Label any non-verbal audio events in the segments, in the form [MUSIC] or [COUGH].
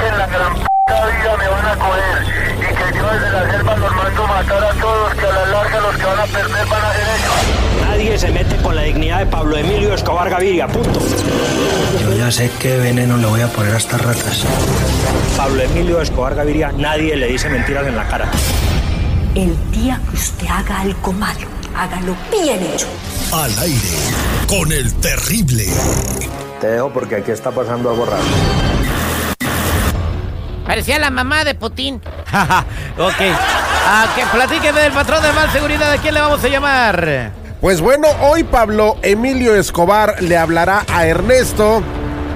en la gran puta vida me van a coger y que yo desde la selva los mando matar a todos, que a la larga los que van a perder van a ser ellos. Nadie se mete con la dignidad de Pablo Emilio Escobar Gaviria, punto. Yo ya sé qué veneno le voy a poner a estas ratas. Pablo Emilio Escobar Gaviria, nadie le dice mentiras en la cara. El día que usted haga algo malo, hágalo bien hecho. Al aire con el terrible. Te dejo porque aquí está pasando algo raro. Parecía la mamá de Putin. [LAUGHS] ok. Ah, que platíqueme del patrón de mal seguridad. ¿A quién le vamos a llamar? Pues bueno, hoy Pablo Emilio Escobar le hablará a Ernesto.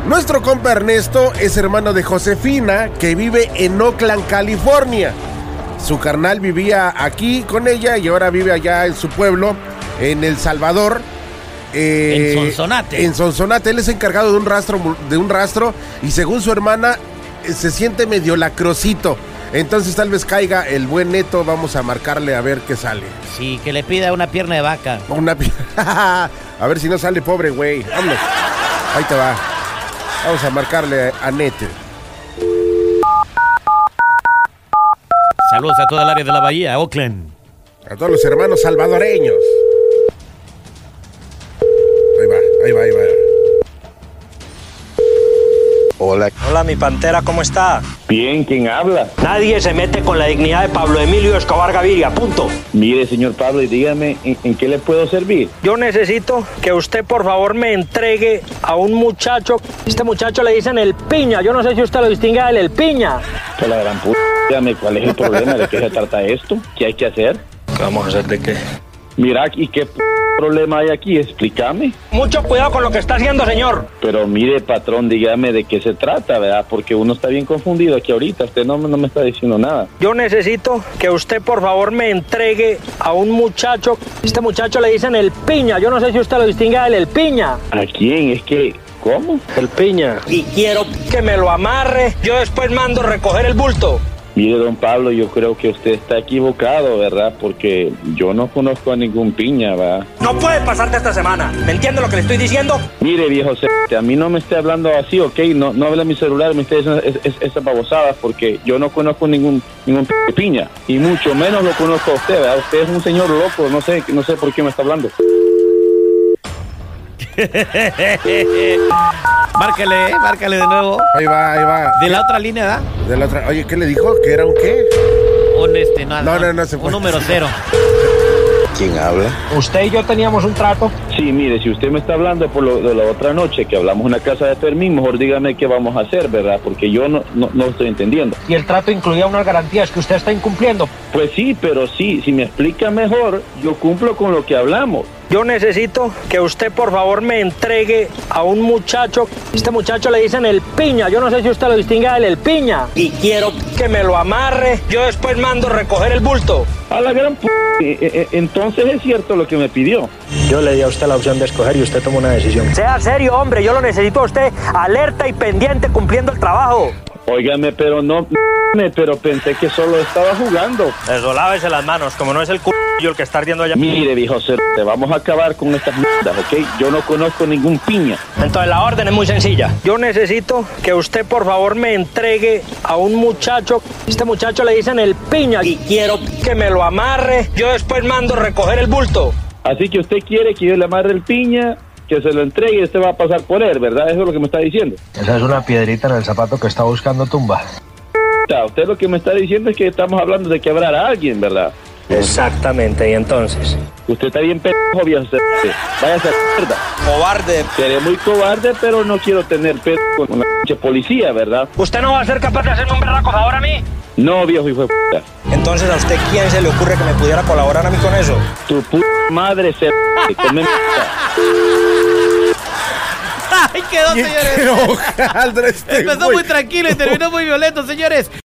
Nuestro compa Ernesto es hermano de Josefina, que vive en Oakland, California. Su carnal vivía aquí con ella y ahora vive allá en su pueblo, en El Salvador. Eh, En Sonsonate. En Sonsonate. Él es encargado de un rastro, de un rastro y según su hermana se siente medio lacrosito. Entonces tal vez caiga el buen neto. Vamos a marcarle a ver qué sale. Sí, que le pida una pierna de vaca. Una pi- [LAUGHS] a ver si no sale pobre, güey. Vámonos. Ahí te va. Vamos a marcarle a Nete. Saludos a toda el área de la bahía, Oakland. A todos los hermanos salvadoreños. Ahí va, ahí va, ahí va. Hola, mi pantera, ¿cómo está? Bien, ¿quién habla? Nadie se mete con la dignidad de Pablo Emilio Escobar Gaviria, punto. Mire, señor Pablo, y dígame, ¿en, en qué le puedo servir? Yo necesito que usted por favor me entregue a un muchacho. Este muchacho le dicen el piña. Yo no sé si usted lo distingue del el piña. Que la gran puta, dígame cuál es el problema, de qué se trata esto, qué hay que hacer. ¿Qué vamos a hacer de qué? Mira, ¿y qué p- problema hay aquí? Explícame. Mucho cuidado con lo que está haciendo, señor. Pero mire, patrón, dígame de qué se trata, ¿verdad? Porque uno está bien confundido aquí ahorita, usted no, no me está diciendo nada. Yo necesito que usted por favor me entregue a un muchacho. Este muchacho le dicen el piña. Yo no sé si usted lo distingue del el piña. ¿A quién? Es que, ¿cómo? El piña. Y quiero que me lo amarre. Yo después mando recoger el bulto. Mire, don Pablo, yo creo que usted está equivocado, ¿verdad? Porque yo no conozco a ningún piña, ¿verdad? No puede pasarte esta semana. ¿Me entiende lo que le estoy diciendo? Mire, viejo, a mí no me esté hablando así, ¿ok? No, no hable mi celular, me esté diciendo es- es- esas babosadas, porque yo no conozco ningún ningún piña, y mucho menos lo conozco a usted, ¿verdad? Usted es un señor loco, no sé, no sé por qué me está hablando. [LAUGHS] Márcale, márcale de nuevo. Ahí va, ahí va. De la otra línea, ¿da? De la otra. Oye, ¿qué le dijo? ¿Que era un qué? Un este, no, No, no, no se Un puede. número cero. ¿Quién habla? Usted y yo teníamos un trato. Sí, mire, si usted me está hablando por lo de la otra noche que hablamos en una casa de Fermín, mejor dígame qué vamos a hacer, ¿verdad? Porque yo no, no, no estoy entendiendo. Y el trato incluía unas garantías que usted está incumpliendo. Pues sí, pero sí, si me explica mejor, yo cumplo con lo que hablamos. Yo necesito que usted por favor me entregue a un muchacho. Este muchacho le dicen el piña. Yo no sé si usted lo distingue del el piña. Y quiero que me lo amarre. Yo después mando recoger el bulto. A la gran p... eh, eh, Entonces es cierto lo que me pidió. Yo le di a usted la opción de escoger y usted tomó una decisión. Sea serio, hombre. Yo lo necesito a usted alerta y pendiente cumpliendo el trabajo. Óigame, pero no... Pero pensé que solo estaba jugando. Eso, lávese las manos. Como no es el culo el que está ardiendo allá. Mire, viejo, te vamos a acabar con estas mierdas, ¿ok? Yo no conozco ningún piña. Entonces la orden es muy sencilla. Yo necesito que usted por favor me entregue a un muchacho. Este muchacho le dicen el piña. Y quiero que me lo amarre. Yo después mando recoger el bulto. Así que usted quiere que yo le amarre el piña, que se lo entregue y usted va a pasar por él, ¿verdad? Eso es lo que me está diciendo. Esa es una piedrita en el zapato que está buscando tumba. Usted lo que me está diciendo es que estamos hablando de quebrar a alguien, ¿verdad? Exactamente, y entonces. Usted está bien pendejo, viejo. Váyase a la mierda. Cobarde. Seré muy cobarde, pero no quiero tener pedo con una pinche policía, ¿verdad? ¿Usted no va a ser capaz de hacerme un berraco favor a mí? No, viejo hijo de puta. Entonces, ¿a usted quién se le ocurre que me pudiera colaborar a mí con eso? Tu puta madre se come. [LAUGHS] ¡Ay, quedó, señores! ¡Qué hojaldra este Empezó muy tranquilo y terminó muy violento, señores.